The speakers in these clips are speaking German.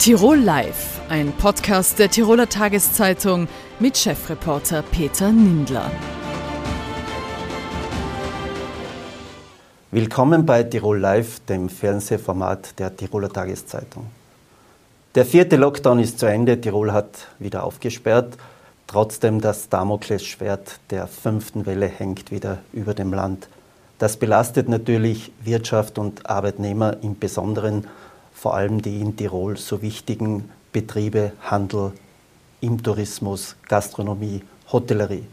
Tirol Live, ein Podcast der Tiroler Tageszeitung mit Chefreporter Peter Nindler. Willkommen bei Tirol Live, dem Fernsehformat der Tiroler Tageszeitung. Der vierte Lockdown ist zu Ende, Tirol hat wieder aufgesperrt. Trotzdem das Damoklesschwert der fünften Welle hängt wieder über dem Land. Das belastet natürlich Wirtschaft und Arbeitnehmer im Besonderen vor allem die in Tirol so wichtigen Betriebe Handel, im Tourismus, Gastronomie, Hotellerie.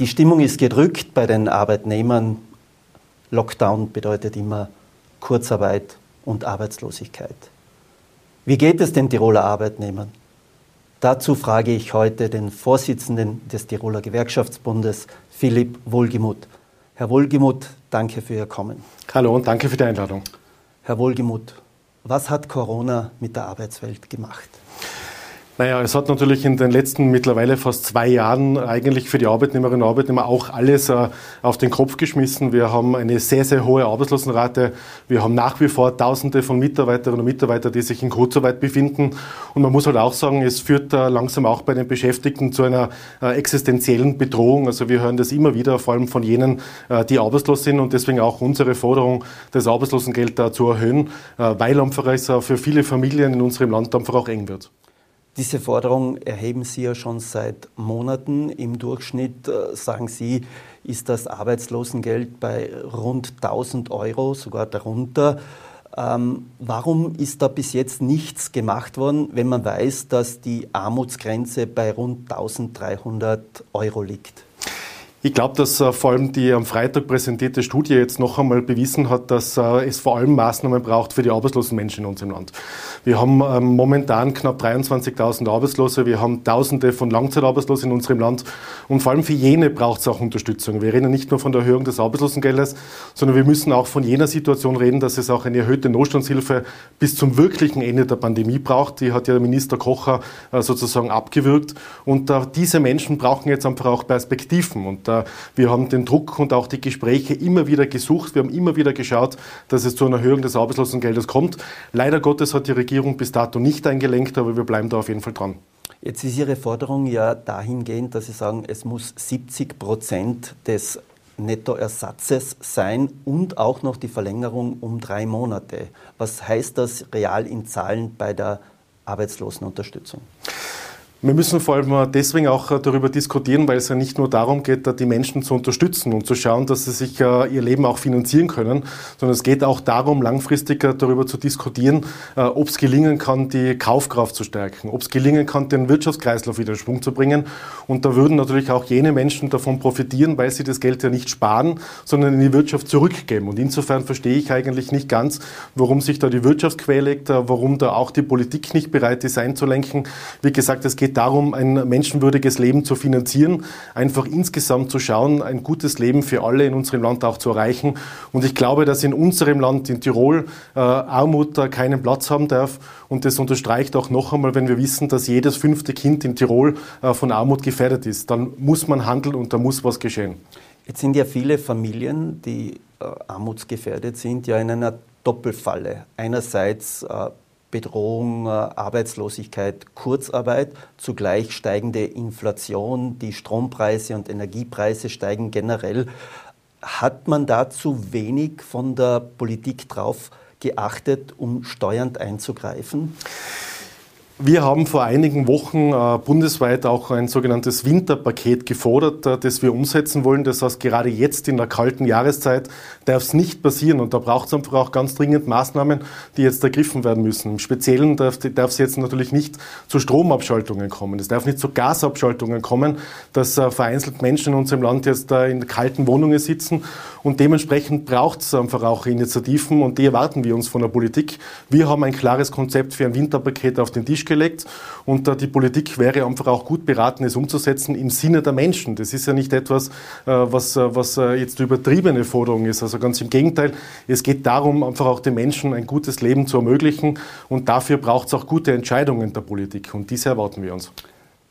Die Stimmung ist gedrückt bei den Arbeitnehmern. Lockdown bedeutet immer Kurzarbeit und Arbeitslosigkeit. Wie geht es den Tiroler Arbeitnehmern? Dazu frage ich heute den Vorsitzenden des Tiroler Gewerkschaftsbundes, Philipp Wohlgemuth. Herr Wohlgemuth, danke für Ihr Kommen. Hallo und danke für die Einladung. Herr Wohlgemuth, was hat Corona mit der Arbeitswelt gemacht? Naja, es hat natürlich in den letzten mittlerweile fast zwei Jahren eigentlich für die Arbeitnehmerinnen und Arbeitnehmer auch alles äh, auf den Kopf geschmissen. Wir haben eine sehr, sehr hohe Arbeitslosenrate. Wir haben nach wie vor Tausende von Mitarbeiterinnen und Mitarbeitern, die sich in Kurzarbeit befinden. Und man muss halt auch sagen, es führt äh, langsam auch bei den Beschäftigten zu einer äh, existenziellen Bedrohung. Also wir hören das immer wieder, vor allem von jenen, äh, die arbeitslos sind und deswegen auch unsere Forderung, das Arbeitslosengeld da zu erhöhen, äh, weil einfach es äh, für viele Familien in unserem Land einfach auch eng wird. Diese Forderung erheben Sie ja schon seit Monaten. Im Durchschnitt, äh, sagen Sie, ist das Arbeitslosengeld bei rund 1000 Euro, sogar darunter. Ähm, warum ist da bis jetzt nichts gemacht worden, wenn man weiß, dass die Armutsgrenze bei rund 1300 Euro liegt? Ich glaube, dass äh, vor allem die am Freitag präsentierte Studie jetzt noch einmal bewiesen hat, dass äh, es vor allem Maßnahmen braucht für die arbeitslosen Menschen in unserem Land. Wir haben ähm, momentan knapp 23.000 Arbeitslose, wir haben Tausende von Langzeitarbeitslosen in unserem Land und vor allem für jene braucht es auch Unterstützung. Wir reden nicht nur von der Erhöhung des Arbeitslosengeldes, sondern wir müssen auch von jener Situation reden, dass es auch eine erhöhte Notstandshilfe bis zum wirklichen Ende der Pandemie braucht. Die hat ja Minister Kocher äh, sozusagen abgewürgt und diese Menschen brauchen jetzt einfach auch Perspektiven und wir haben den Druck und auch die Gespräche immer wieder gesucht. Wir haben immer wieder geschaut, dass es zu einer Erhöhung des Arbeitslosengeldes kommt. Leider Gottes hat die Regierung bis dato nicht eingelenkt, aber wir bleiben da auf jeden Fall dran. Jetzt ist Ihre Forderung ja dahingehend, dass Sie sagen, es muss 70 Prozent des Nettoersatzes sein und auch noch die Verlängerung um drei Monate. Was heißt das real in Zahlen bei der Arbeitslosenunterstützung? Wir müssen vor allem deswegen auch darüber diskutieren, weil es ja nicht nur darum geht, die Menschen zu unterstützen und zu schauen, dass sie sich äh, ihr Leben auch finanzieren können, sondern es geht auch darum, langfristig darüber zu diskutieren, äh, ob es gelingen kann, die Kaufkraft zu stärken, ob es gelingen kann, den Wirtschaftskreislauf wieder in Schwung zu bringen. Und da würden natürlich auch jene Menschen davon profitieren, weil sie das Geld ja nicht sparen, sondern in die Wirtschaft zurückgeben. Und insofern verstehe ich eigentlich nicht ganz, warum sich da die Wirtschaft quält, äh, warum da auch die Politik nicht bereit ist einzulenken. Wie gesagt, es geht geht darum, ein menschenwürdiges Leben zu finanzieren, einfach insgesamt zu schauen, ein gutes Leben für alle in unserem Land auch zu erreichen. Und ich glaube, dass in unserem Land, in Tirol, äh, Armut da keinen Platz haben darf. Und das unterstreicht auch noch einmal, wenn wir wissen, dass jedes fünfte Kind in Tirol äh, von Armut gefährdet ist. Dann muss man handeln und da muss was geschehen. Jetzt sind ja viele Familien, die äh, armutsgefährdet sind, ja in einer Doppelfalle. Einerseits äh, Bedrohung, äh, Arbeitslosigkeit, Kurzarbeit, zugleich steigende Inflation, die Strompreise und Energiepreise steigen generell. Hat man da zu wenig von der Politik drauf geachtet, um steuernd einzugreifen? Wir haben vor einigen Wochen äh, bundesweit auch ein sogenanntes Winterpaket gefordert, äh, das wir umsetzen wollen. Das heißt, gerade jetzt in der kalten Jahreszeit darf es nicht passieren und da braucht es einfach auch ganz dringend Maßnahmen, die jetzt ergriffen werden müssen. Im Speziellen darf es jetzt natürlich nicht zu Stromabschaltungen kommen. Es darf nicht zu Gasabschaltungen kommen, dass äh, vereinzelt Menschen in unserem Land jetzt in kalten Wohnungen sitzen und dementsprechend braucht es einfach auch Initiativen und die erwarten wir uns von der Politik. Wir haben ein klares Konzept für ein Winterpaket auf den Tisch gelegt und die Politik wäre einfach auch gut beraten, es umzusetzen im Sinne der Menschen. Das ist ja nicht etwas, äh, was, äh, was äh, jetzt übertriebene Forderung ist. Also ganz im Gegenteil, es geht darum, einfach auch den Menschen ein gutes Leben zu ermöglichen und dafür braucht es auch gute Entscheidungen der Politik und diese erwarten wir uns.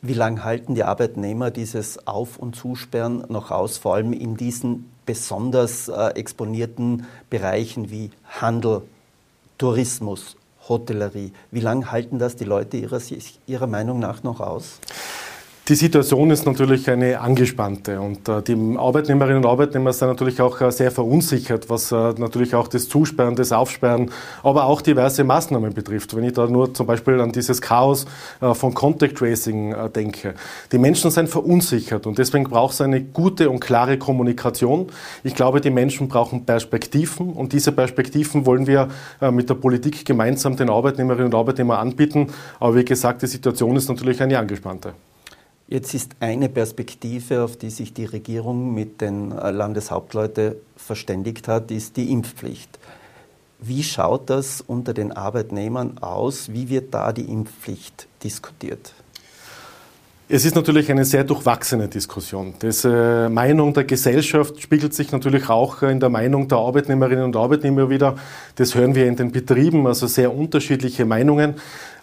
Wie lange halten die Arbeitnehmer dieses Auf- und Zusperren noch aus, vor allem in diesen besonders äh, exponierten Bereichen wie Handel, Tourismus, Hotellerie. Wie lange halten das die Leute ihrer, ihrer Meinung nach noch aus? Die Situation ist natürlich eine angespannte und äh, die Arbeitnehmerinnen und Arbeitnehmer sind natürlich auch äh, sehr verunsichert, was äh, natürlich auch das Zusperren, das Aufsperren, aber auch diverse Maßnahmen betrifft. Wenn ich da nur zum Beispiel an dieses Chaos von Contact Tracing denke. Die Menschen sind verunsichert und deswegen braucht es eine gute und klare Kommunikation. Ich glaube, die Menschen brauchen Perspektiven und diese Perspektiven wollen wir mit der Politik gemeinsam den Arbeitnehmerinnen und Arbeitnehmern anbieten. Aber wie gesagt, die Situation ist natürlich eine angespannte. Jetzt ist eine Perspektive, auf die sich die Regierung mit den äh, Landeshauptleuten verständigt hat, ist die Impfpflicht. Wie schaut das unter den Arbeitnehmern aus? Wie wird da die Impfpflicht diskutiert? Es ist natürlich eine sehr durchwachsene Diskussion. Die äh, Meinung der Gesellschaft spiegelt sich natürlich auch in der Meinung der Arbeitnehmerinnen und Arbeitnehmer wieder. Das hören wir in den Betrieben, also sehr unterschiedliche Meinungen.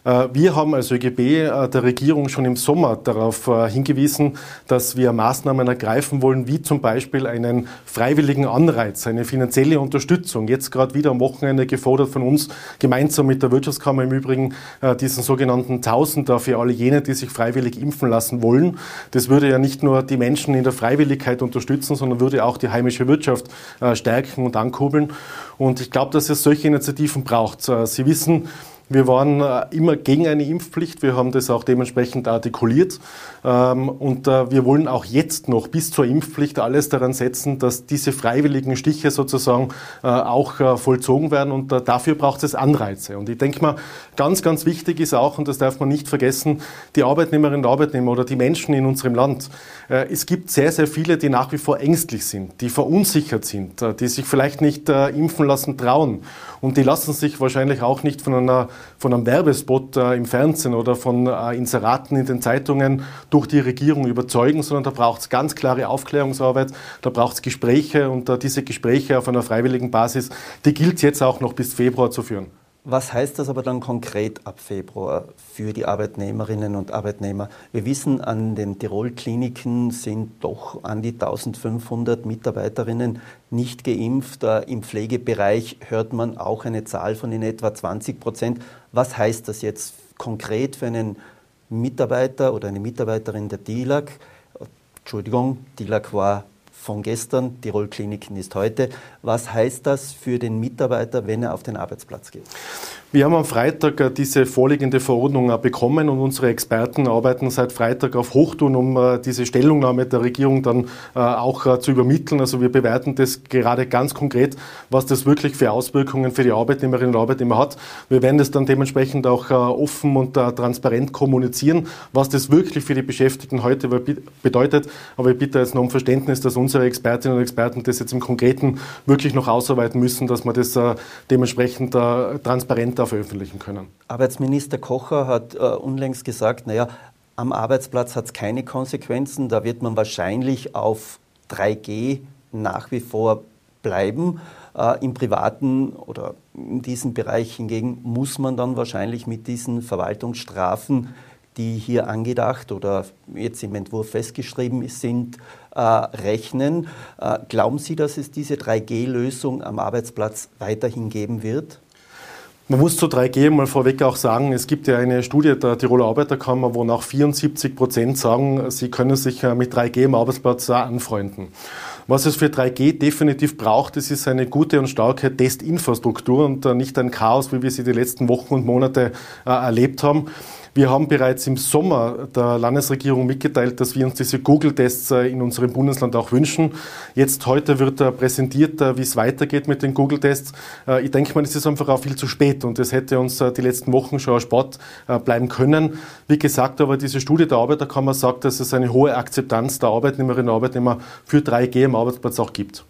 Äh, wir haben als ÖGB äh, der Regierung schon im Sommer darauf äh, hingewiesen, dass wir Maßnahmen ergreifen wollen, wie zum Beispiel einen freiwilligen Anreiz, eine finanzielle Unterstützung. Jetzt gerade wieder am Wochenende gefordert von uns, gemeinsam mit der Wirtschaftskammer im Übrigen, diesen sogenannten Tausender für alle jene, die sich freiwillig impfen lassen wollen. Das würde ja nicht nur die Menschen in der Freiwilligkeit unterstützen, sondern würde auch die heimische Wirtschaft stärken und ankurbeln. Und ich glaube, dass es solche Initiativen braucht. Sie wissen, wir waren äh, immer gegen eine Impfpflicht. Wir haben das auch dementsprechend artikuliert. Ähm, und äh, wir wollen auch jetzt noch bis zur Impfpflicht alles daran setzen, dass diese freiwilligen Stiche sozusagen äh, auch vollzogen werden. Und dafür braucht es Anreize. Und ich denke mal, ganz, ganz wichtig ist auch, und das darf man nicht vergessen, die Arbeitnehmerinnen und Arbeitnehmer oder die Menschen in unserem Land. Es gibt sehr, sehr viele, die nach wie vor ängstlich sind, die verunsichert sind, die sich vielleicht nicht impfen lassen trauen. Und die lassen sich wahrscheinlich auch nicht von, einer, von einem Werbespot äh, im Fernsehen oder von äh, Inseraten in den Zeitungen durch die Regierung überzeugen, sondern da braucht es ganz klare Aufklärungsarbeit, da braucht es Gespräche und äh, diese Gespräche auf einer freiwilligen Basis, die gilt jetzt auch noch bis Februar zu führen. Was heißt das aber dann konkret ab Februar für die Arbeitnehmerinnen und Arbeitnehmer? Wir wissen, an den Tirol-Kliniken sind doch an die 1500 Mitarbeiterinnen nicht geimpft. Äh, Im Pflegebereich hört man auch eine Zahl von in etwa 20 Prozent. Was heißt das jetzt konkret für einen Mitarbeiter oder eine Mitarbeiterin der DILAG? Entschuldigung, DILAG war von gestern, Tirol Kliniken ist heute. Was heißt das für den Mitarbeiter, wenn er auf den Arbeitsplatz geht? Wir haben am Freitag äh, diese vorliegende Verordnung äh, bekommen und unsere Experten arbeiten seit Freitag auf Hochtun, um äh, diese Stellungnahme der Regierung dann auch zu übermitteln. Also wir bewerten das gerade ganz konkret, was das wirklich für Auswirkungen für die Arbeitnehmerinnen und Arbeitnehmer hat. Wir werden das dann dementsprechend auch offen und transparent kommunizieren, was das wirklich für die Beschäftigten heute bedeutet. Aber ich bitte jetzt noch um Verständnis, dass unsere Expertinnen und Experten das jetzt im Konkreten wirklich noch ausarbeiten müssen, dass wir das dementsprechend transparent da veröffentlichen können. Arbeitsminister Kocher hat äh, unlängst gesagt, naja, am Arbeitsplatz hat es keine Konsequenzen, da wird man wahrscheinlich auf 3G nach wie vor bleiben. Äh, Im privaten oder in diesem Bereich hingegen muss man dann wahrscheinlich mit diesen Verwaltungsstrafen, die hier angedacht oder jetzt im Entwurf festgeschrieben sind, äh, rechnen. Äh, glauben Sie, dass es diese 3G-Lösung am Arbeitsplatz weiterhin geben wird? Man muss zu 3G mal vorweg auch sagen, es gibt ja eine Studie der Tiroler Arbeiterkammer, wo nach 74 Prozent sagen, sie können sich äh, mit 3G im Arbeitsplatz anfreunden. Was es für 3G definitiv braucht, das ist eine gute und starke Testinfrastruktur und äh, nicht ein Chaos, wie wir sie die letzten Wochen und Monate äh, erlebt haben. Wir haben bereits im Sommer der Landesregierung mitgeteilt, dass wir uns diese Google-Tests äh, in unserem Bundesland auch wünschen. Jetzt heute wird präsentiert, äh, wie es weitergeht mit den Google-Tests. Äh, ich denke mal, es ist einfach auch viel zu spät und es hätte uns die letzten Wochen schon Sport bleiben können. Wie gesagt, aber diese Studie der Arbeiterkammer sagt, dass es eine hohe Akzeptanz der Arbeitnehmerinnen und Arbeitnehmer für 3G im Arbeitsplatz auch gibt.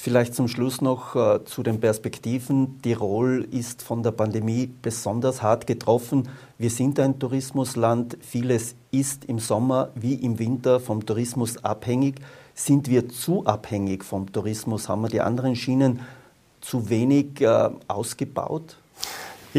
Vielleicht zum Schluss noch äh, zu den Perspektiven. Tirol ist von der Pandemie besonders hart getroffen. Wir sind ein Tourismusland. Vieles ist im Sommer wie im Winter vom Tourismus abhängig. Sind wir zu abhängig vom Tourismus? Haben wir die anderen Schienen zu wenig äh, ausgebaut?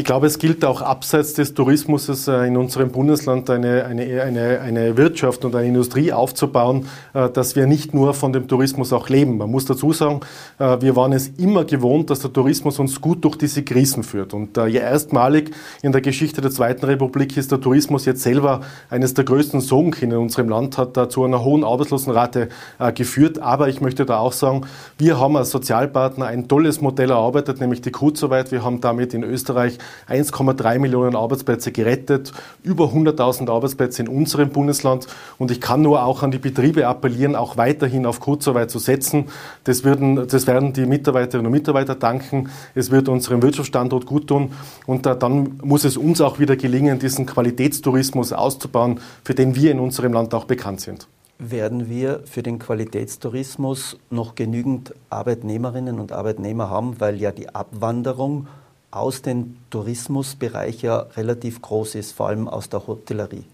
Ich glaube, es gilt auch abseits des Tourismus äh, in unserem Bundesland eine, eine, eine, eine Wirtschaft und eine Industrie aufzubauen, äh, dass wir nicht nur von dem Tourismus auch leben. Man muss dazu sagen, äh, wir waren es immer gewohnt, dass der Tourismus uns gut durch diese Krisen führt. Und erstmalig in der Geschichte der Zweiten Republik ist der Tourismus jetzt selber eines der größten Sorgenkinder in unserem Land, hat da zu einer hohen Arbeitslosenrate geführt. Aber ich möchte da auch sagen, wir haben als Sozialpartner ein tolles Modell erarbeitet, nämlich die Kurzarbeit. Wir haben damit in Österreich 1,3 Millionen Arbeitsplätze gerettet, über 100.000 Arbeitsplätze in unserem Bundesland. Und ich kann nur auch an die Betriebe appellieren, auch weiterhin auf Kurzarbeit zu setzen. Das, würden, das werden die Mitarbeiterinnen und Mitarbeiter danken. Es wird unserem Wirtschaftsstandort gut tun. Und dann muss es uns auch wieder gelingen, diesen Qualitätstourismus auszubauen, für den wir in unserem Land auch bekannt sind werden wir für den Qualitätstourismus noch genügend Arbeitnehmerinnen und Arbeitnehmer haben, weil ja die Abwanderung aus dem Tourismusbereich ja relativ groß ist, vor allem aus der Hotellerie.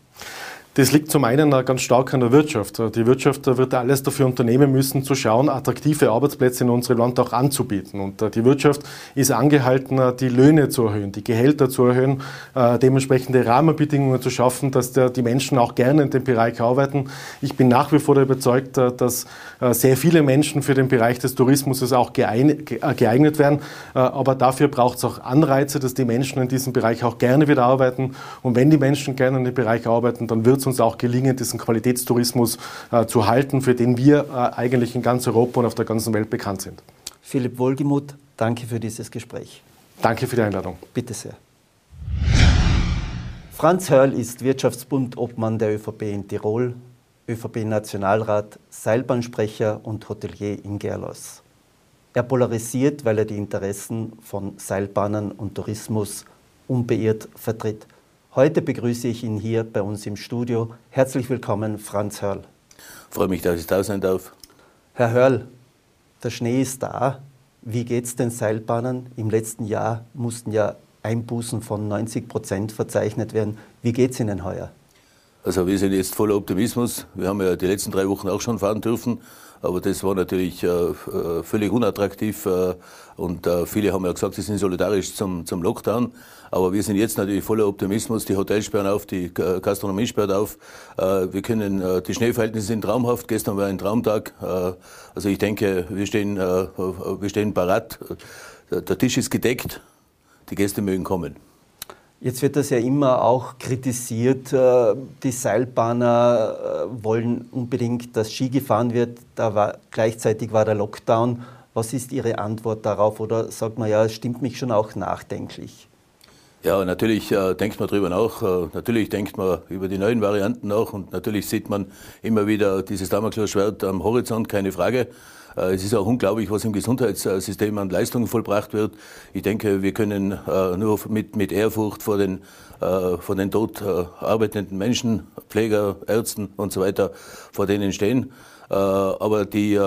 Das liegt zum einen ganz stark an der Wirtschaft. Die Wirtschaft wird alles dafür unternehmen müssen, zu schauen, attraktive Arbeitsplätze in unserem Land auch anzubieten. Und äh, die Wirtschaft ist angehalten, äh, die Löhne zu erhöhen, die Gehälter zu erhöhen, äh, dementsprechende Rahmenbedingungen zu schaffen, dass die Menschen auch gerne in dem Bereich arbeiten. Ich bin nach wie vor überzeugt, dass sehr viele Menschen für den Bereich des Tourismus auch geeignet werden. Aber dafür braucht es auch Anreize, dass die Menschen in diesem Bereich auch gerne wieder arbeiten. Und wenn die Menschen gerne in dem Bereich arbeiten, dann wird es uns auch gelingen, diesen Qualitätstourismus äh, zu halten, für den wir äh, eigentlich in ganz Europa und auf der ganzen Welt bekannt sind. Philipp Wohlgemuth, danke für dieses Gespräch. Danke für die Einladung. Bitte sehr. Franz Hörl ist Wirtschaftsbund-Obmann der ÖVP in Tirol, ÖVP-Nationalrat, Seilbahnsprecher und Hotelier in Gerlos. Er polarisiert, weil er die Interessen von Seilbahnern und Tourismus unbeirrt vertritt. Heute begrüße ich ihn hier bei uns im Studio. Herzlich willkommen, Franz Hörl. Freue mich, dass ich da sein darf. Herr Hörl, der Schnee ist da. Wie geht es den Seilbahnern? Im letzten Jahr mussten ja Einbußen von 90 Prozent verzeichnet werden. Wie geht es Ihnen heuer? Also wir sind jetzt voller Optimismus. Wir haben ja die letzten drei Wochen auch schon fahren dürfen. Aber das war natürlich äh, äh völlig unattraktiv. Äh, und viele haben ja gesagt, sie sind solidarisch zum, zum Lockdown. Aber wir sind jetzt natürlich voller Optimismus. Die Hotels sperren auf, die Gastronomie sperrt auf. Wir können, die Schneeverhältnisse sind traumhaft. Gestern war ein Traumtag. Also ich denke, wir stehen, wir stehen parat. Der Tisch ist gedeckt. Die Gäste mögen kommen. Jetzt wird das ja immer auch kritisiert. Die Seilbahner wollen unbedingt, dass Ski gefahren wird. Da war, gleichzeitig war der Lockdown. Was ist Ihre Antwort darauf? Oder sagt man ja, es stimmt mich schon auch nachdenklich? Ja, natürlich äh, denkt man darüber nach. Äh, natürlich denkt man über die neuen Varianten nach und natürlich sieht man immer wieder dieses Damoklesschwert am Horizont, keine Frage. Äh, es ist auch unglaublich, was im Gesundheitssystem an Leistungen vollbracht wird. Ich denke, wir können äh, nur mit, mit Ehrfurcht vor den, äh, vor den dort arbeitenden Menschen, Pfleger, Ärzten und so weiter, vor denen stehen. Aber die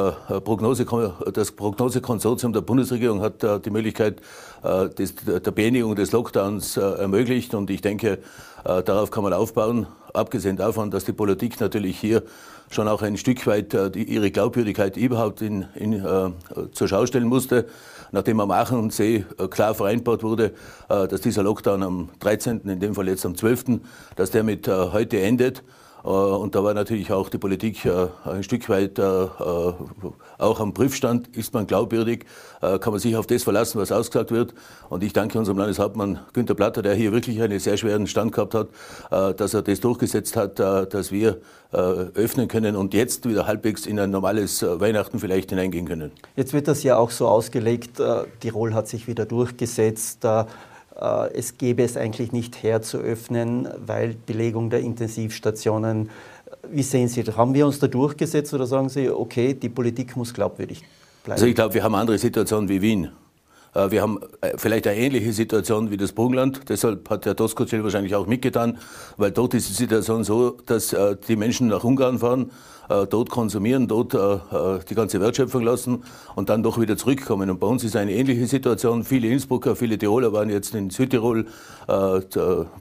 Prognose, das Prognosekonsortium der Bundesregierung hat die Möglichkeit der Beendigung des Lockdowns ermöglicht. Und ich denke, darauf kann man aufbauen. Abgesehen davon, dass die Politik natürlich hier schon auch ein Stück weit ihre Glaubwürdigkeit überhaupt in, in, zur Schau stellen musste, nachdem am Aachensee klar vereinbart wurde, dass dieser Lockdown am 13., in dem Fall jetzt am 12., dass der mit heute endet. Äh, und da war natürlich auch die Politik äh, ein Stück weit äh, auch am Prüfstand. Ist man glaubwürdig? Kann man sich auf das verlassen, was ausgesagt wird? Und ich danke unserem Landeshauptmann Günter Platter, der hier wirklich einen sehr schweren Stand gehabt hat, dass er das durchgesetzt hat, dass wir öffnen können und jetzt wieder halbwegs in ein normales Weihnachten vielleicht hineingehen können. Jetzt wird das ja auch so ausgelegt, Tirol hat sich wieder durchgesetzt. Äh, es gäbe es eigentlich nicht her zu öffnen, weil Belegung der Intensivstationen, wie sehen Sie? Haben wir uns da durchgesetzt oder sagen Sie, okay, die Politik muss glaubwürdig bleiben? Also ich glaube, wir haben andere Situation wie Wien. Äh, wir haben äh, vielleicht eine ähnliche Situation wie das Burgenland. Deshalb hat Herr Doskozil wahrscheinlich auch mitgetan, weil dort ist die Situation so, dass die Menschen nach Ungarn fahren äh, dort konsumieren, dort äh, äh, die ganze Wertschöpfung lassen und dann doch wieder zurückkommen. Und bei uns ist eine ähnliche Situation. Viele Innsbrucker, viele Tiroler waren jetzt in Südtirol äh,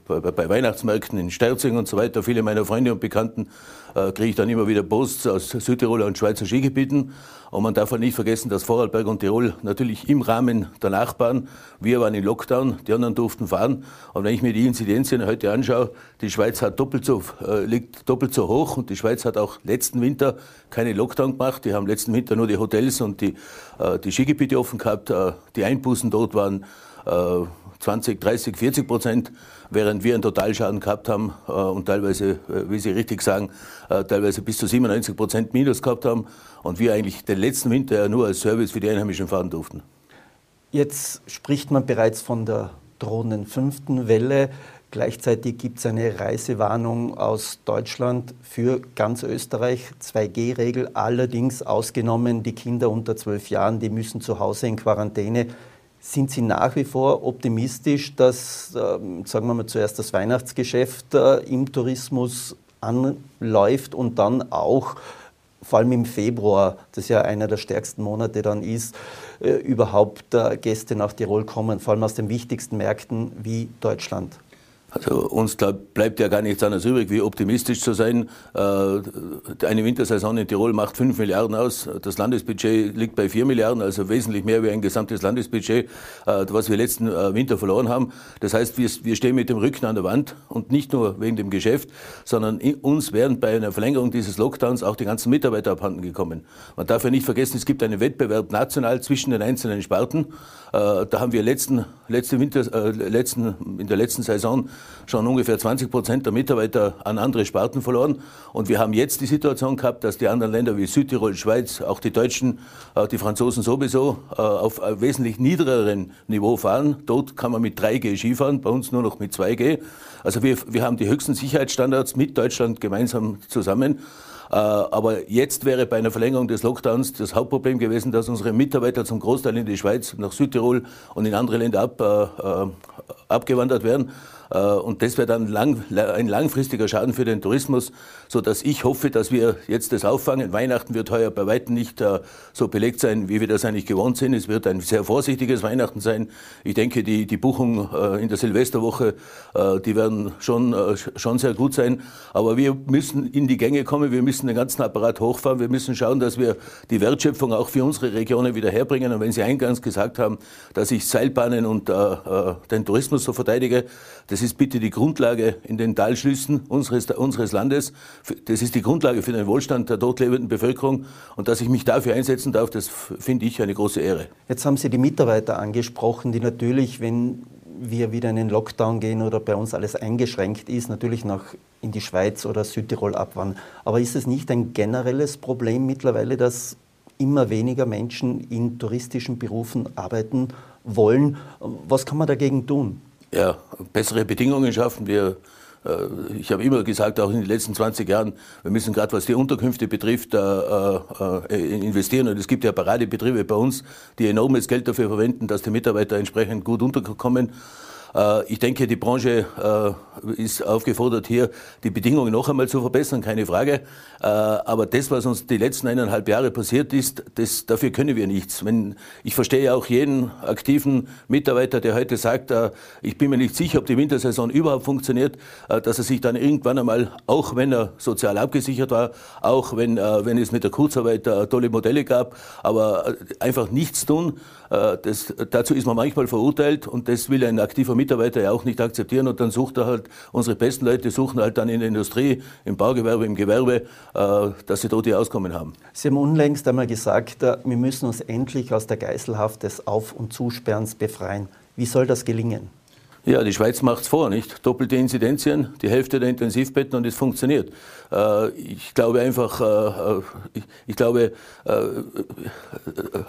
bei Weihnachtsmärkten in Sterzing und so weiter. Viele meiner Freunde und Bekannten äh, kriege ich dann immer wieder Posts aus Südtiroler und Schweizer Skigebieten. Und man darf halt nicht vergessen, dass Vorarlberg und Tirol natürlich im Rahmen der Nachbarn, wir waren in Lockdown, die anderen durften fahren. Und wenn ich mir die Inzidenzien heute anschaue, die Schweiz hat doppelt so, äh, liegt doppelt so hoch und die Schweiz hat auch letzten Winter keine Lockdown gemacht. Die haben letzten Winter nur die Hotels und die, äh, die Skigebiete offen gehabt. Äh, die Einbußen dort waren äh, 20, 30, 40 Prozent, während wir einen Totalschaden gehabt haben äh, und teilweise, äh, wie Sie richtig sagen, äh, teilweise bis zu 97 Prozent Minus gehabt haben und wir eigentlich den letzten Winter ja nur als Service für die Einheimischen fahren durften. Jetzt spricht man bereits von der drohenden fünften Welle. Gleichzeitig gibt es eine Reisewarnung aus Deutschland für ganz Österreich, 2G-Regel, allerdings ausgenommen die Kinder unter zwölf Jahren, die müssen zu Hause in Quarantäne. Sind Sie nach wie vor optimistisch, dass, äh, sagen wir mal, zuerst das Weihnachtsgeschäft äh, im Tourismus anläuft und dann auch, vor allem im Februar, das ja einer der stärksten Monate dann ist, äh, überhaupt äh, Gäste nach Tirol kommen, vor allem aus den wichtigsten Märkten wie Deutschland? Also uns glaub, bleibt ja gar nichts anderes übrig, wie optimistisch zu sein. Äh, eine Wintersaison in Tirol macht 5 Milliarden aus. Das Landesbudget liegt bei 4 Milliarden, also wesentlich mehr wie ein gesamtes Landesbudget, äh, was wir letzten äh, Winter verloren haben. Das heißt, wir, stehen mit dem Rücken an der Wand und nicht nur wegen dem Geschäft, sondern uns wären bei einer Verlängerung dieses Lockdowns auch die ganzen Mitarbeiter abhanden gekommen. Man darf ja nicht vergessen, es gibt einen Wettbewerb national zwischen den einzelnen Sparten. Da haben wir letzten, letzte Winter, letzten, in der letzten Saison schon ungefähr 20 Prozent der Mitarbeiter an andere Sparten verloren. Und wir haben jetzt die Situation gehabt, dass die anderen Länder wie Südtirol, Schweiz, auch die Deutschen, die Franzosen sowieso äh, auf wesentlich niedrigeren Niveau fahren. Dort kann man mit 3G Skifahren, bei uns nur noch mit 2G. Also wir, wir haben die höchsten Sicherheitsstandards mit Deutschland gemeinsam zusammen. Äh, aber jetzt wäre bei einer Verlängerung des Lockdowns das Hauptproblem gewesen, dass unsere Mitarbeiter zum Großteil in die Schweiz, nach Südtirol und in andere Länder ab, äh, abgewandert wären. Äh, und das wäre dann lang, ein langfristiger Schaden für den Tourismus, so dass ich hoffe, dass wir jetzt das auffangen. Weihnachten wird heuer bei weitem nicht äh, so belegt sein, wie wir das eigentlich gewohnt sind. Es wird ein sehr vorsichtiges Weihnachten sein. Ich denke, die, die Buchung äh, in der Silvesterwoche, die werden schon, schon sehr gut sein. Aber wir müssen in die Gänge kommen. Wir müssen den ganzen Apparat hochfahren. Wir müssen schauen, dass wir die Wertschöpfung auch für unsere Regionen wieder herbringen. Und wenn Sie eingangs gesagt haben, dass ich Seilbahnen und den Tourismus so verteidige, das ist bitte die Grundlage in den Talschlüssen unseres, unseres Landes. Das ist die Grundlage für den Wohlstand der dort lebenden Bevölkerung. Und dass ich mich dafür einsetzen darf, das finde ich eine große Ehre. Jetzt haben Sie die Mitarbeiter angesprochen, die natürlich, wenn wir wieder in den Lockdown gehen oder bei uns alles eingeschränkt ist, natürlich noch in die Schweiz oder Südtirol abwandern. Aber ist es nicht ein generelles Problem mittlerweile, dass immer weniger Menschen in touristischen Berufen arbeiten wollen? Was kann man dagegen tun? Ja, bessere Bedingungen schaffen. Wir, äh, ich habe immer gesagt, auch in den letzten 20 Jahren, wir müssen gerade was die Unterkünfte betrifft, äh, äh, investieren. Und es gibt ja Paradebetriebe bei uns, die enormes Geld dafür verwenden, dass die Mitarbeiter entsprechend gut unterkommen. Äh, ich denke, die Branche äh, ist aufgefordert, hier die Bedingungen noch einmal zu verbessern, keine Frage. Äh, aber das, was uns die letzten eineinhalb Jahre passiert ist, das, dafür können wir nichts. Wenn, ich verstehe auch jeden aktiven Mitarbeiter, der heute sagt, ich bin mir nicht sicher, ob die Wintersaison überhaupt funktioniert, dass er sich dann irgendwann einmal, auch wenn er sozial abgesichert war, auch wenn, wenn es mit der Kurzarbeit tolle Modelle gab, aber einfach nichts tun, das, dazu ist man manchmal verurteilt und das will ein aktiver Mitarbeiter ja auch nicht akzeptieren und dann sucht er halt, unsere besten Leute suchen halt dann in der Industrie, im Baugewerbe, im Gewerbe, äh, dass sie dort ihr Auskommen haben. Sie haben unlängst einmal gesagt, äh, wir müssen uns endlich aus der Geiselhaft des Auf- und Zusperrens befreien. Wie soll das gelingen? Ja, die Schweiz macht es vor, nicht? Doppelte Inzidenzien, die Hälfte der Intensivbetten und es funktioniert. Äh, ich glaube einfach, äh, ich, ich, glaube, äh,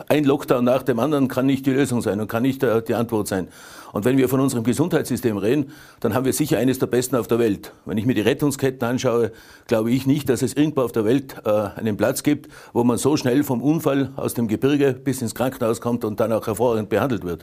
ein Lockdown nach dem anderen kann nicht die Lösung sein und kann nicht die Antwort sein. Und wenn wir von unserem Gesundheitssystem reden, dann haben wir sicher eines der besten auf der Welt. Wenn ich mir die Rettungsketten anschaue, glaube ich nicht, dass es irgendwo auf der Welt äh, einen Platz gibt, wo man so schnell vom Unfall aus dem Gebirge bis ins Krankenhaus kommt und dann auch hervorragend behandelt wird.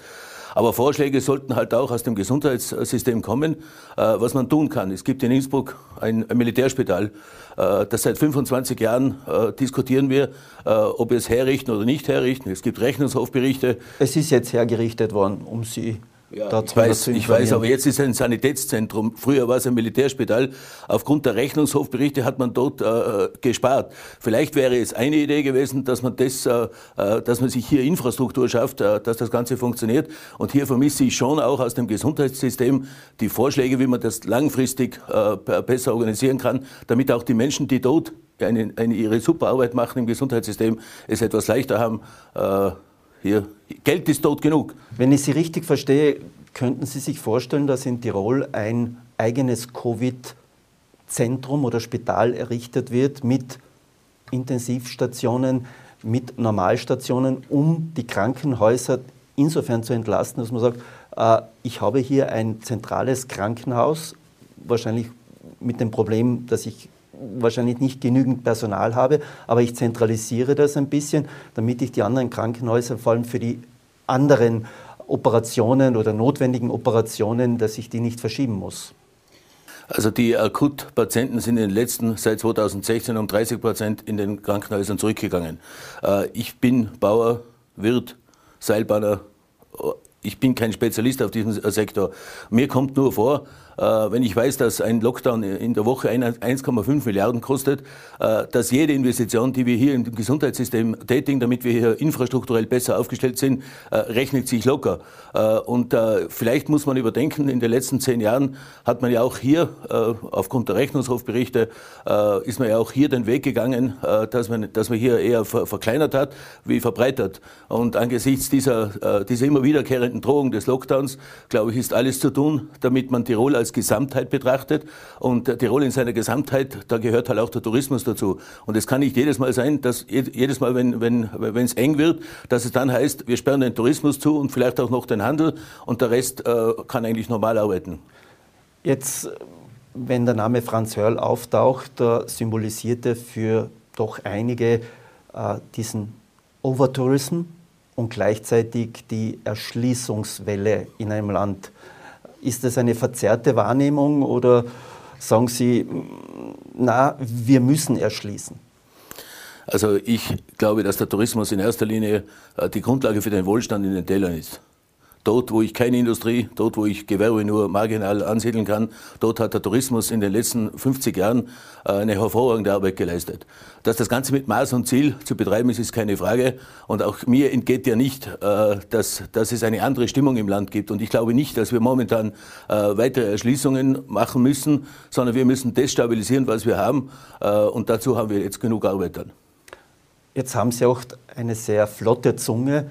Aber Vorschläge sollten halt auch aus dem Gesundheitssystem kommen, äh, was man tun kann. Es gibt in Innsbruck ein, Militärspital, äh, das seit 25 Jahren äh, diskutieren wir, ob wir es herrichten oder nicht herrichten. Es gibt Rechnungshofberichte. Es ist jetzt hergerichtet worden, um Sie Ja, ich, weiß, ich weiß, aber jetzt ist ein Sanitätszentrum. Früher war es ein Militärspital. Aufgrund der Rechnungshofberichte hat man dort äh, gespart. Vielleicht wäre es eine Idee gewesen, dass man, das, äh, äh dass man sich hier Infrastruktur schafft, äh, dass das Ganze funktioniert. Und hier vermisse ich schon auch aus dem Gesundheitssystem die Vorschläge, wie man das langfristig äh, besser organisieren kann, damit auch die Menschen, die dort eine, eine, ihre super Arbeit machen im Gesundheitssystem, es etwas leichter haben. Hier, Geld ist tot genug. Wenn ich Sie richtig verstehe, könnten Sie sich vorstellen, dass in Tirol ein eigenes Covid-Zentrum oder Spital errichtet wird mit Intensivstationen, mit Normalstationen, um die Krankenhäuser insofern zu entlasten, dass man sagt, äh, ich habe hier ein zentrales Krankenhaus, wahrscheinlich mit dem Problem, dass ich wahrscheinlich nicht genügend Personal habe, aber ich zentralisiere das ein bisschen, damit ich die anderen Krankenhäuser, vor allem für die anderen Operationen oder notwendigen Operationen, dass ich die nicht verschieben muss. Also die Akutpatienten sind in den letzten, seit 2016 um 30 Prozent in den Krankenhäusern zurückgegangen. Äh, ich bin Bauer, Wirt, Seilbahner. Ich bin kein Spezialist auf diesem Sektor. Mir kommt nur vor, äh, wenn ich weiß, dass ein Lockdown in der Woche 1,5 Milliarden kostet, äh, dass jede Investition, die wir hier im Gesundheitssystem tätigen, damit wir hier infrastrukturell besser aufgestellt sind, äh, rechnet sich locker. Und vielleicht muss man überdenken, in den letzten zehn Jahren hat man ja auch hier, aufgrund der Rechnungshofberichte, ist man ja auch hier den Weg gegangen, dass man, dass man hier eher verkleinert hat, wie verbreitert. Und angesichts dieser, dieser immer wiederkehrenden Drohung des Lockdowns, glaube ich, ist alles zu tun, damit man Tirol als als Gesamtheit betrachtet. Und Tirol in seiner Gesamtheit, da gehört halt auch der Tourismus dazu. Und es kann nicht jedes Mal sein, dass jedes Mal, wenn wenn wenn, es eng wird, dass es dann heißt, wir sperren den Tourismus zu und vielleicht auch noch den Handel und der Rest äh, kann eigentlich normal arbeiten. Jetzt, wenn der Name Franz Hörl auftaucht, symbolisierte für doch einige äh, diesen Overtourism und gleichzeitig die Erschließungswelle in einem Land. Ist das eine verzerrte Wahrnehmung oder sagen Sie, na, wir müssen erschließen? Also ich glaube, dass der Tourismus in erster Linie äh, die Grundlage für den Wohlstand in den Tälern ist. Dort, wo ich keine Industrie, dort, wo ich Gewerbe nur marginal ansiedeln kann, dort hat der Tourismus in den letzten 50 Jahren äh, eine hervorragende Arbeit geleistet. Dass das Ganze mit Maß und Ziel zu betreiben ist, ist keine Frage. Und auch mir entgeht ja nicht, äh, dass, dass es eine andere Stimmung im Land gibt. Und ich glaube nicht, dass wir momentan äh, weitere Erschließungen machen müssen, sondern wir müssen destabilisieren, was wir haben. Und dazu haben wir jetzt genug Arbeit dann. Jetzt haben Sie auch eine sehr flotte Zunge.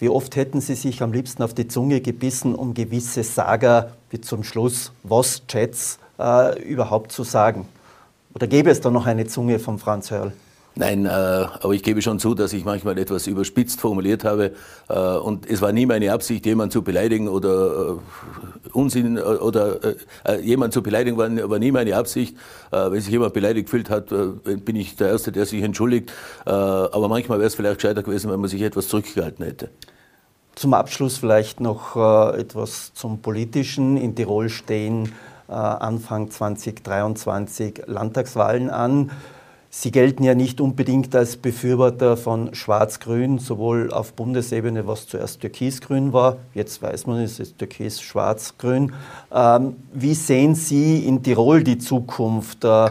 Wie oft hätten Sie sich am liebsten auf die Zunge gebissen, um gewisse Saga wie zum Schluss was Chats äh, überhaupt zu sagen? Oder gäbe es da noch eine Zunge von Franz Hörl? Nein, äh, aber ich gebe schon zu, dass ich manchmal etwas überspitzt formuliert habe. Äh, und es war nie meine Absicht, jemanden zu beleidigen oder äh, Unsinn oder jemanden zu beleidigen, war, nie meine Absicht. wenn sich jemand beleidigt fühlt hat, bin ich der Erste, der sich entschuldigt. aber manchmal wäre es vielleicht gescheiter gewesen, wenn man sich etwas zurückgehalten hätte. Zum Abschluss vielleicht noch etwas zum Politischen. In Tirol stehen Anfang 2023 Landtagswahlen an. Sie gelten ja nicht unbedingt als Befürworter von Schwarz-Grün, sowohl auf Bundesebene, was zuerst Türkis-Grün war, jetzt weiß man, es ist Türkis-Schwarz-Grün. Ähm, wie sehen Sie in Tirol die Zukunft? Äh,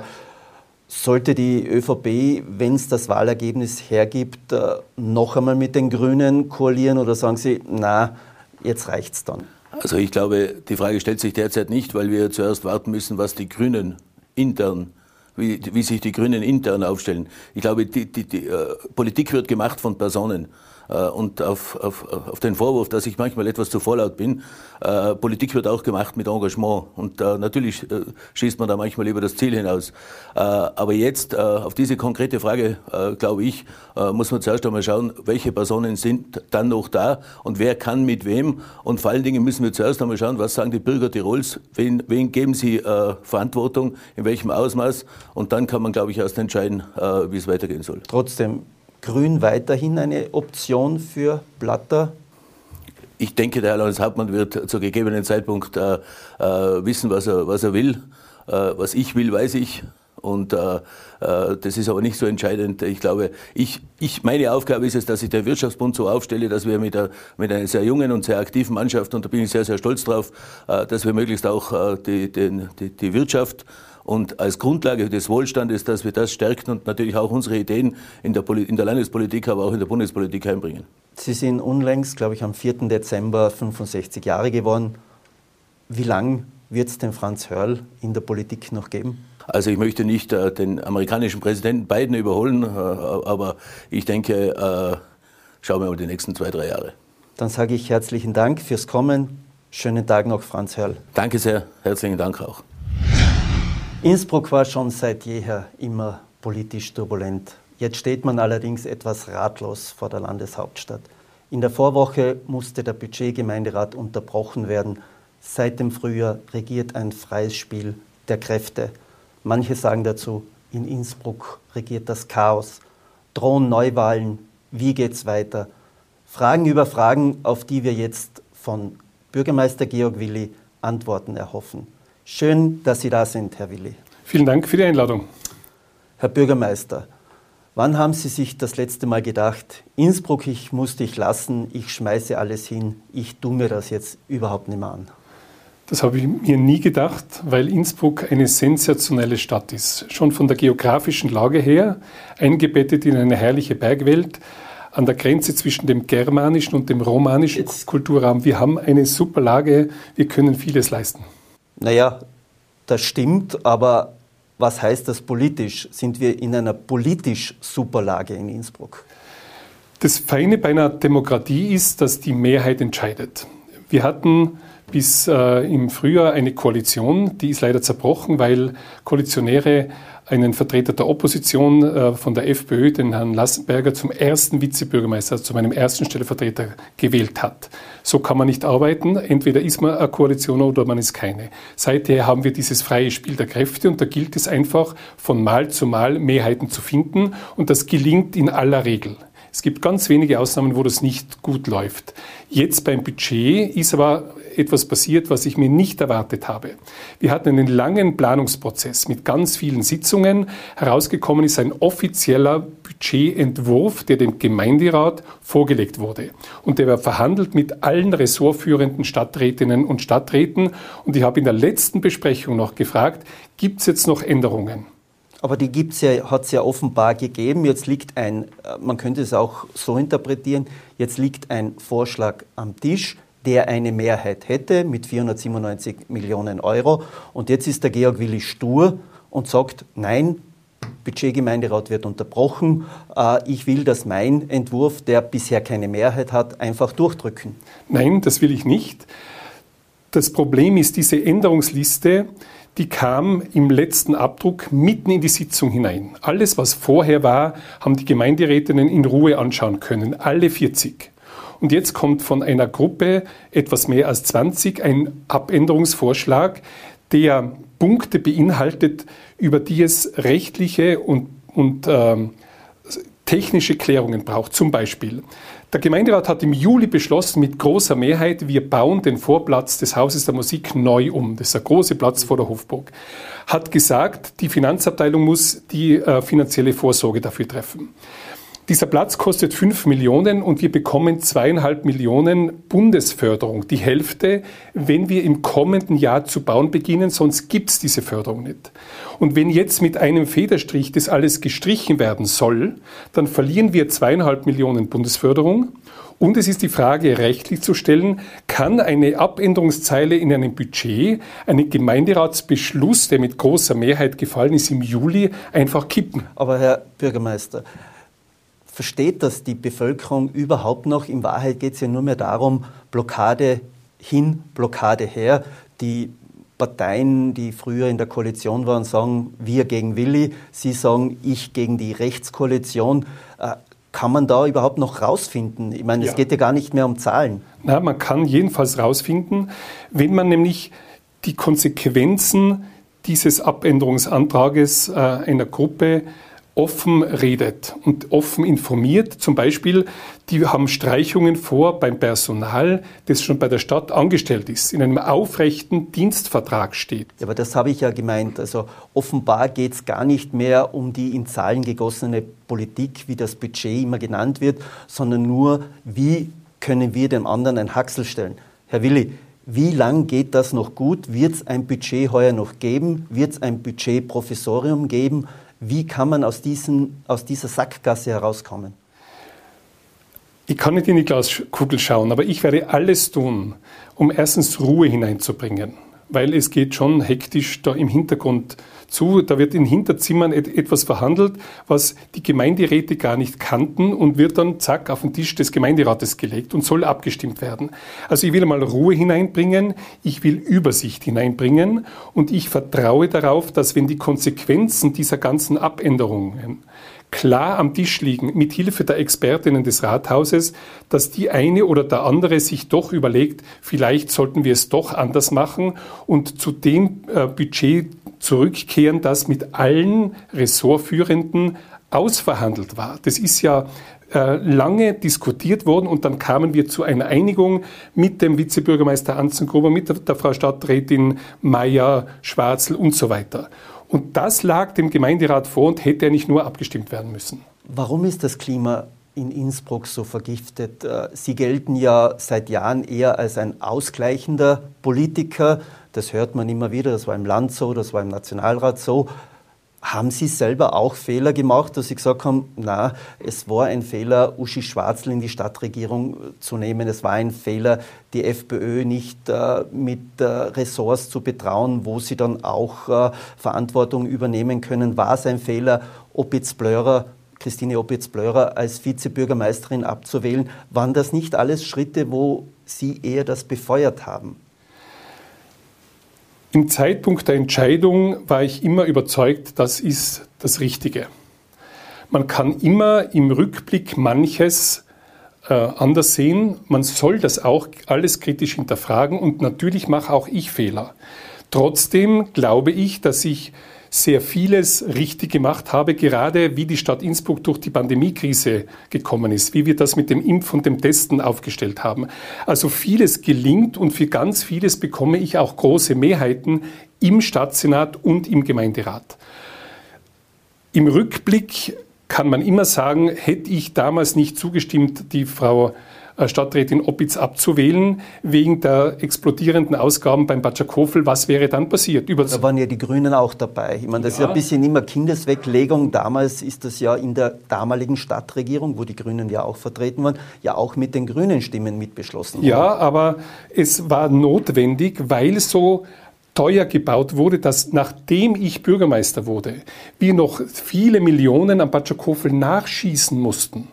sollte die ÖVP, wenn es das Wahlergebnis hergibt, äh, noch einmal mit den Grünen koalieren oder sagen Sie, na, jetzt reicht's dann? Also ich glaube, die Frage stellt sich derzeit nicht, weil wir zuerst warten müssen, was die Grünen intern wie, wie sich die Grünen intern aufstellen. Ich glaube, die, die, die äh, Politik wird gemacht von Personen. Äh, und auf, auf, auf den Vorwurf, dass ich manchmal etwas zu vorlaut bin, äh, Politik wird auch gemacht mit Engagement. Und äh, natürlich schießt man da manchmal über das Ziel hinaus. Aber jetzt, auf diese konkrete Frage, glaube ich, muss man zuerst einmal schauen, welche Personen sind dann noch da und wer kann mit wem. Und vor allen Dingen müssen wir zuerst einmal schauen, was sagen die Bürger Tirols, wen, wen geben sie Verantwortung, in welchem Ausmaß. Und dann kann man, glaube ich, erst entscheiden, wie es weitergehen soll. Trotzdem, Grün weiterhin eine Option für Blatter? Ich denke, der Herr Landeshauptmann wird zu gegebenen Zeitpunkt äh, äh, wissen, was er, was er will. Äh, was ich will, weiß ich. Und äh, äh, das ist aber nicht so entscheidend. Ich glaube, ich, ich, meine Aufgabe ist es, dass ich den Wirtschaftsbund so aufstelle, dass wir mit, der, mit einer sehr jungen und sehr aktiven Mannschaft, und da bin ich sehr, sehr stolz drauf, äh, dass wir möglichst auch äh, die, den, die, die Wirtschaft und als Grundlage des Wohlstandes, dass wir das stärken und natürlich auch unsere Ideen in der, in der Landespolitik, aber auch in der Bundespolitik einbringen. Sie sind unlängst, glaube ich, am 4. Dezember 65 Jahre geworden. Wie lange wird es den Franz Hörl in der Politik noch geben? Also ich möchte nicht äh, den amerikanischen Präsidenten Biden überholen, äh, aber ich denke, äh, schauen wir mal die nächsten zwei, drei Jahre. Dann sage ich herzlichen Dank fürs Kommen. Schönen Tag noch, Franz Hörl. Danke sehr, herzlichen Dank auch. Innsbruck war schon seit jeher immer politisch turbulent. Jetzt steht man allerdings etwas ratlos vor der Landeshauptstadt. In der Vorwoche musste der Budgetgemeinderat unterbrochen werden. Seit dem Frühjahr regiert ein freies Spiel der Kräfte. Manche sagen dazu, in Innsbruck regiert das Chaos. Drohen Neuwahlen? Wie geht's weiter? Fragen über Fragen, auf die wir jetzt von Bürgermeister Georg Willi Antworten erhoffen. Schön, dass Sie da sind, Herr Willi. Vielen Dank für die Einladung. Herr Bürgermeister, wann haben Sie sich das letzte Mal gedacht, Innsbruck, ich muss dich lassen, ich schmeiße alles hin, ich tue mir das jetzt überhaupt nicht mehr an? Das habe ich mir nie gedacht, weil Innsbruck eine sensationelle Stadt ist. Schon von der geografischen Lage her, eingebettet in eine herrliche Bergwelt, an der Grenze zwischen dem germanischen und dem romanischen. Kulturraum. Wir haben eine super Lage, wir können vieles leisten. Naja, das stimmt, aber was heißt das politisch? Sind wir in einer politisch super Lage in Innsbruck? Das Feine bei einer Demokratie ist, dass die Mehrheit entscheidet. Wir hatten bis äh, im Frühjahr eine Koalition, die ist leider zerbrochen, weil Koalitionäre einen Vertreter der Opposition äh, von der FPÖ, den Herrn Lassenberger, zum ersten Vizebürgermeister, also zu meinem ersten Stellvertreter gewählt hat. So kann man nicht arbeiten. Entweder ist man eine Koalition oder man ist keine. Seither haben wir dieses freie Spiel der Kräfte und da gilt es einfach, von Mal zu Mal Mehrheiten zu finden und das gelingt in aller Regel. Es gibt ganz wenige Ausnahmen, wo das nicht gut läuft. Jetzt beim Budget ist aber etwas passiert, was ich mir nicht erwartet habe. Wir hatten einen langen Planungsprozess mit ganz vielen Sitzungen. Herausgekommen ist ein offizieller Budgetentwurf, der dem Gemeinderat vorgelegt wurde. Und der war verhandelt mit allen ressortführenden Stadträtinnen und Stadträten. Und ich habe in der letzten Besprechung noch gefragt, gibt es jetzt noch Änderungen? Aber die ja, hat es ja offenbar gegeben. Jetzt liegt ein, äh, man könnte es auch so interpretieren, jetzt liegt ein Vorschlag am Tisch, der eine Mehrheit hätte mit 497 Millionen Euro. Und jetzt ist der Georg Willi stur und sagt, nein, Budgetgemeinderat wird unterbrochen. Äh, ich will, dass mein Entwurf, der bisher keine Mehrheit hat, einfach durchdrücken. Nein, das will ich nicht. Das Problem ist, diese Änderungsliste die kam im letzten Abdruck mitten in die Sitzung hinein. Alles, was vorher war, haben die Gemeinderätinnen in Ruhe anschauen können, alle 40. Und jetzt kommt von einer Gruppe etwas mehr als 20 ein Abänderungsvorschlag, der Punkte beinhaltet, über die es rechtliche und, und ähm, technische Klärungen braucht. Zum Beispiel, der Gemeinderat hat im Juli beschlossen mit großer Mehrheit, wir bauen den Vorplatz des Hauses der Musik neu um. Das ist der große Platz vor der Hofburg. Hat gesagt, die Finanzabteilung muss die äh, finanzielle Vorsorge dafür treffen. Dieser Platz kostet 5 Millionen und wir bekommen zweieinhalb Millionen Bundesförderung, die Hälfte, wenn wir im kommenden Jahr zu bauen beginnen, sonst gibt es diese Förderung nicht. Und wenn jetzt mit einem Federstrich das alles gestrichen werden soll, dann verlieren wir zweieinhalb Millionen Bundesförderung. Und es ist die Frage rechtlich zu stellen, kann eine Abänderungszeile in einem Budget, einen Gemeinderatsbeschluss, der mit großer Mehrheit gefallen ist im Juli, einfach kippen? Aber Herr Bürgermeister, versteht das die Bevölkerung überhaupt noch? In Wahrheit geht es ja nur mehr darum, Blockade hin, Blockade her. Die Parteien, die früher in der Koalition waren, sagen wir gegen Willi, sie sagen ich gegen die Rechtskoalition. Äh, kann man da überhaupt noch rausfinden? Ich meine, ja. es geht ja gar nicht mehr um Zahlen. Na, man kann jedenfalls rausfinden, wenn man nämlich die Konsequenzen dieses Abänderungsantrages äh, einer Gruppe offen redet und offen informiert. Zum Beispiel, die haben Streichungen vor beim Personal, das schon bei der Stadt angestellt ist, in einem aufrechten Dienstvertrag steht. Ja, aber das habe ich ja gemeint. Also offenbar geht es gar nicht mehr um die in Zahlen gegossene Politik, wie das Budget immer genannt wird, sondern nur, wie können wir dem anderen ein Haxel stellen. Herr Willi, wie lang geht das noch gut? Wird es ein Budget heuer noch geben? Wird es ein Budgetprofessorium geben? Wie kann man aus, diesen, aus dieser Sackgasse herauskommen? Ich kann nicht in die Glaskugel schauen, aber ich werde alles tun, um erstens Ruhe hineinzubringen, weil es geht schon hektisch da im Hintergrund zu. Da wird in Hinterzimmern etwas verhandelt, was die Gemeinderäte gar nicht kannten und wird dann zack auf den Tisch des Gemeinderates gelegt und soll abgestimmt werden. Also ich will mal Ruhe hineinbringen, ich will Übersicht hineinbringen und ich vertraue darauf, dass wenn die Konsequenzen dieser ganzen Abänderungen klar am Tisch liegen, mit Hilfe der Expertinnen des Rathauses, dass die eine oder der andere sich doch überlegt, vielleicht sollten wir es doch anders machen und zu dem äh, Budget zurückkehren, das mit allen Ressortführenden ausverhandelt war. Das ist ja äh, lange diskutiert worden und dann kamen wir zu einer Einigung mit dem Vizebürgermeister Anzengruber, mit der, der Frau Stadträtin Meyer, Schwarzel und so weiter. Und das lag dem Gemeinderat vor und hätte er nicht nur abgestimmt werden müssen. Warum ist das Klima in Innsbruck so vergiftet? Äh, Sie gelten ja seit Jahren eher als ein ausgleichender Politiker. Das hört man immer wieder, das war im Land so, das war im Nationalrat so. Haben Sie selber auch Fehler gemacht, dass Sie gesagt haben, na, es war ein Fehler, Uschi Schwarzl in die Stadtregierung zu nehmen. Es war ein Fehler, die FPÖ nicht äh, mit äh, Ressorts zu betrauen, wo sie dann auch äh, Verantwortung übernehmen können. War es ein Fehler, Opitz-Blörer, Christine Opitz-Blörer als Vizebürgermeisterin abzuwählen? Waren das nicht alles Schritte, wo Sie eher das befeuert haben? Im Zeitpunkt der Entscheidung war ich immer überzeugt, das ist das Richtige. Man kann immer im Rückblick manches äh, anders sehen. Man soll das auch alles kritisch hinterfragen und natürlich mache auch ich Fehler. Trotzdem glaube ich, dass ich sehr vieles richtig gemacht habe, gerade wie die Stadt Innsbruck durch die Pandemiekrise gekommen ist, wie wir das mit dem Impf- und dem Testen aufgestellt haben. Also vieles gelingt und für ganz vieles bekomme ich auch große Mehrheiten im Stadtsenat und im Gemeinderat. Im Rückblick kann man immer sagen, hätte ich damals nicht zugestimmt, die Frau Stadträtin Opitz abzuwählen, wegen der explodierenden Ausgaben beim Batschakofel. Was wäre dann passiert? Über da waren ja die Grünen auch dabei. Ich meine, das ja. ist ein bisschen immer Kindesweglegung. Damals ist das ja in der damaligen Stadtregierung, wo die Grünen ja auch vertreten waren, ja auch mit den grünen Stimmen mitbeschlossen worden. Ja, aber es war notwendig, weil so teuer gebaut wurde, dass nachdem ich Bürgermeister wurde, wir noch viele Millionen am Batschakofel nachschießen mussten.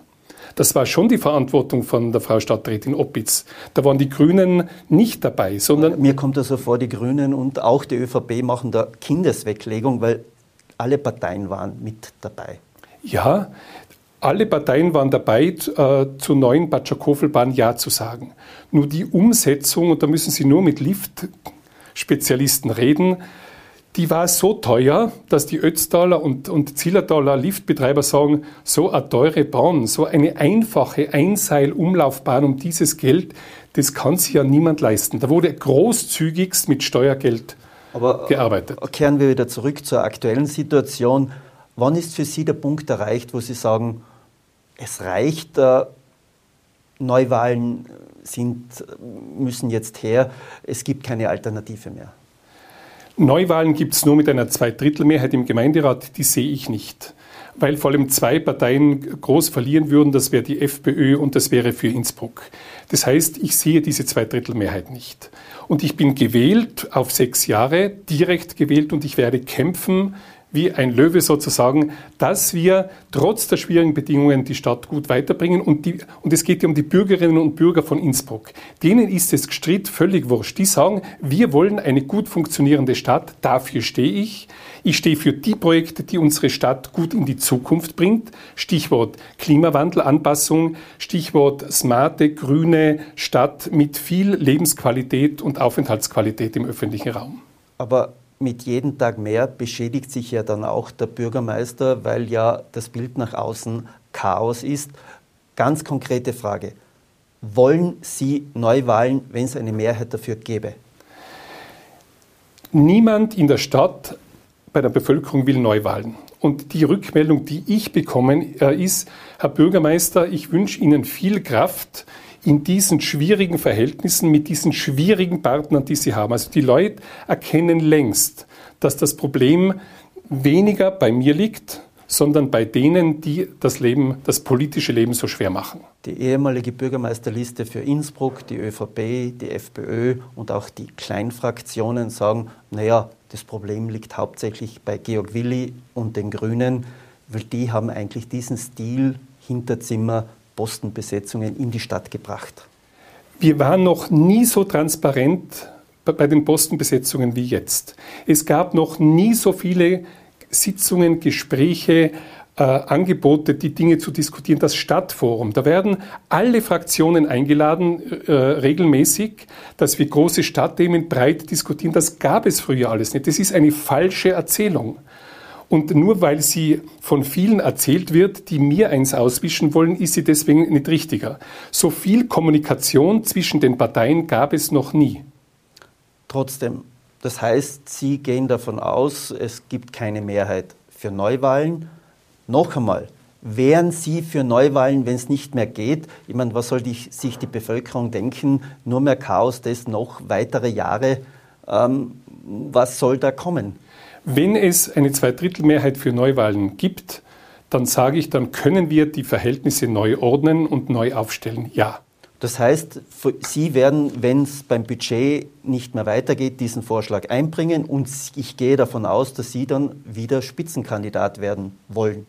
Das war schon die Verantwortung von der Frau Stadträtin Oppitz. Da waren die Grünen nicht dabei, sondern. Mir kommt also vor, die Grünen und auch die ÖVP machen da Kindesweglegung, weil alle Parteien waren mit dabei. Ja, alle Parteien waren dabei, äh, zur neuen Batschakofelbahn Ja zu sagen. Nur die Umsetzung, und da müssen Sie nur mit Lift-Spezialisten reden, die war so teuer, dass die Ötztaler und, und Zillertaler Liftbetreiber sagen, so eine teure Bahn, so eine einfache Einseil-Umlaufbahn um dieses Geld, das kann sich ja niemand leisten. Da wurde großzügigst mit Steuergeld Aber gearbeitet. Kehren wir wieder zurück zur aktuellen Situation. Wann ist für Sie der Punkt erreicht, wo Sie sagen, es reicht, äh, Neuwahlen sind, müssen jetzt her, es gibt keine Alternative mehr? Neuwahlen gibt es nur mit einer Zweidrittelmehrheit im Gemeinderat, die sehe ich nicht. Weil vor allem zwei Parteien groß verlieren würden, das wäre die FPÖ und das wäre für Innsbruck. Das heißt, ich sehe diese Zweidrittelmehrheit nicht. Und ich bin gewählt auf sechs Jahre, direkt gewählt und ich werde kämpfen wie ein Löwe sozusagen, dass wir trotz der schwierigen Bedingungen die Stadt gut weiterbringen. Und, die, und es geht ja um die Bürgerinnen und Bürger von Innsbruck. Denen ist es gestritt völlig wurscht. Die sagen, wir wollen eine gut funktionierende Stadt, dafür stehe ich. Ich stehe für die Projekte, die unsere Stadt gut in die Zukunft bringt. Stichwort Klimawandelanpassung, Stichwort smarte, grüne Stadt mit viel Lebensqualität und Aufenthaltsqualität im öffentlichen Raum. Aber mit jedem Tag mehr beschädigt sich ja dann auch der Bürgermeister, weil ja das Bild nach außen Chaos ist. Ganz konkrete Frage. Wollen Sie Neuwahlen, wenn es eine Mehrheit dafür gäbe? Niemand in der Stadt bei der Bevölkerung will Neuwahlen. Und die Rückmeldung, die ich bekommen, äh, ist, Herr Bürgermeister, ich wünsche Ihnen viel Kraft in diesen schwierigen Verhältnissen mit diesen schwierigen Partnern, die Sie haben. Also die Leute erkennen längst, dass das Problem weniger bei mir liegt, sondern bei denen, die das Leben, das politische Leben so schwer machen. Die ehemalige Bürgermeisterliste für Innsbruck, die ÖVP, die FPÖ und auch die Kleinfraktionen sagen, naja, das Problem liegt hauptsächlich bei Georg Willi und den Grünen, weil die haben eigentlich diesen Stil Hinterzimmer Postenbesetzungen in die Stadt gebracht. Wir waren noch nie so transparent bei den Postenbesetzungen wie jetzt. Es gab noch nie so viele Sitzungen, Gespräche, äh, Angebote, die Dinge zu diskutieren, das Stadtforum. Da werden alle Fraktionen eingeladen, äh, regelmäßig, dass wir große Stadtthemen breit diskutieren. Das gab es früher alles nicht. Das ist eine falsche Erzählung. Und nur weil sie von vielen erzählt wird, die mir eins auswischen wollen, ist sie deswegen nicht richtiger. So viel Kommunikation zwischen den Parteien gab es noch nie. Trotzdem, das heißt, Sie gehen davon aus, es gibt keine Mehrheit für Neuwahlen. Noch einmal, wären Sie für Neuwahlen, wenn es nicht mehr geht? Ich meine, was soll die, sich die Bevölkerung denken? Nur mehr Chaos, das noch weitere Jahre. Ähm, was soll da kommen? Wenn es eine Zweidrittelmehrheit für Neuwahlen gibt, dann sage ich, dann können wir die Verhältnisse neu ordnen und neu aufstellen. Ja. Das heißt, Sie werden, wenn es beim Budget nicht mehr weitergeht, diesen Vorschlag einbringen und ich gehe davon aus, dass Sie dann wieder Spitzenkandidat werden wollen.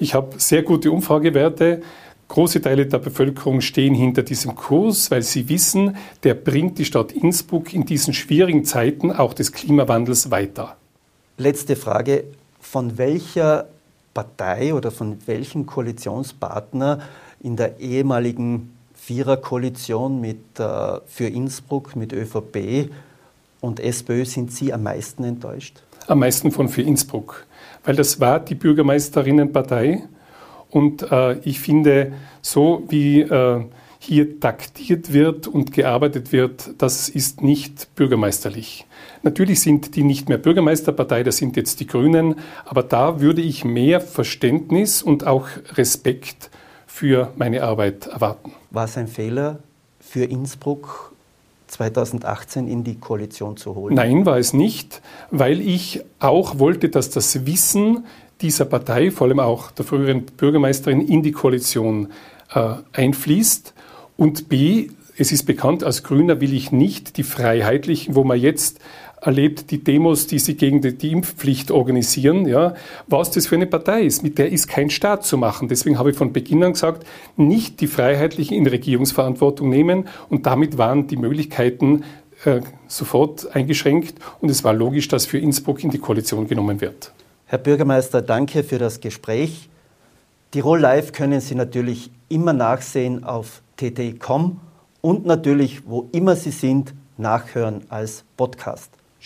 Ich habe sehr gute Umfragewerte. Große Teile der Bevölkerung stehen hinter diesem Kurs, weil sie wissen, der bringt die Stadt Innsbruck in diesen schwierigen Zeiten auch des Klimawandels weiter. Letzte Frage. Von welcher Partei oder von welchem Koalitionspartner in der ehemaligen Viererkoalition mit, äh, für Innsbruck mit ÖVP und SPÖ sind Sie am meisten enttäuscht? Am meisten von für Innsbruck, weil das war die Bürgermeisterinnenpartei und äh, ich finde, so wie äh, hier taktiert wird und gearbeitet wird, das ist nicht bürgermeisterlich. Natürlich sind die nicht mehr Bürgermeisterpartei, das sind jetzt die Grünen, aber da würde ich mehr Verständnis und auch Respekt für meine Arbeit erwarten. War es ein Fehler für Innsbruck 2018 in die Koalition zu holen? Nein, war es nicht, weil ich auch wollte, dass das Wissen dieser Partei, vor allem auch der früheren Bürgermeisterin, in die Koalition äh, einfließt. Und B, es ist bekannt, als Grüner will ich nicht die Freiheitlichen, wo man jetzt erlebt die Demos, die sie gegen die, Impfpflicht organisieren, ja, was das für eine Partei ist. Mit der ist kein Staat zu machen. Deswegen habe ich von Beginn an gesagt, nicht die Freiheitlichen in Regierungsverantwortung nehmen und damit waren die Möglichkeiten äh, sofort eingeschränkt und es war logisch, dass für Innsbruck in die Koalition genommen wird. Herr Bürgermeister, danke für das Gespräch. Tirol Live können Sie natürlich immer nachsehen auf tt.com und natürlich, wo immer Sie sind, nachhören als Podcast.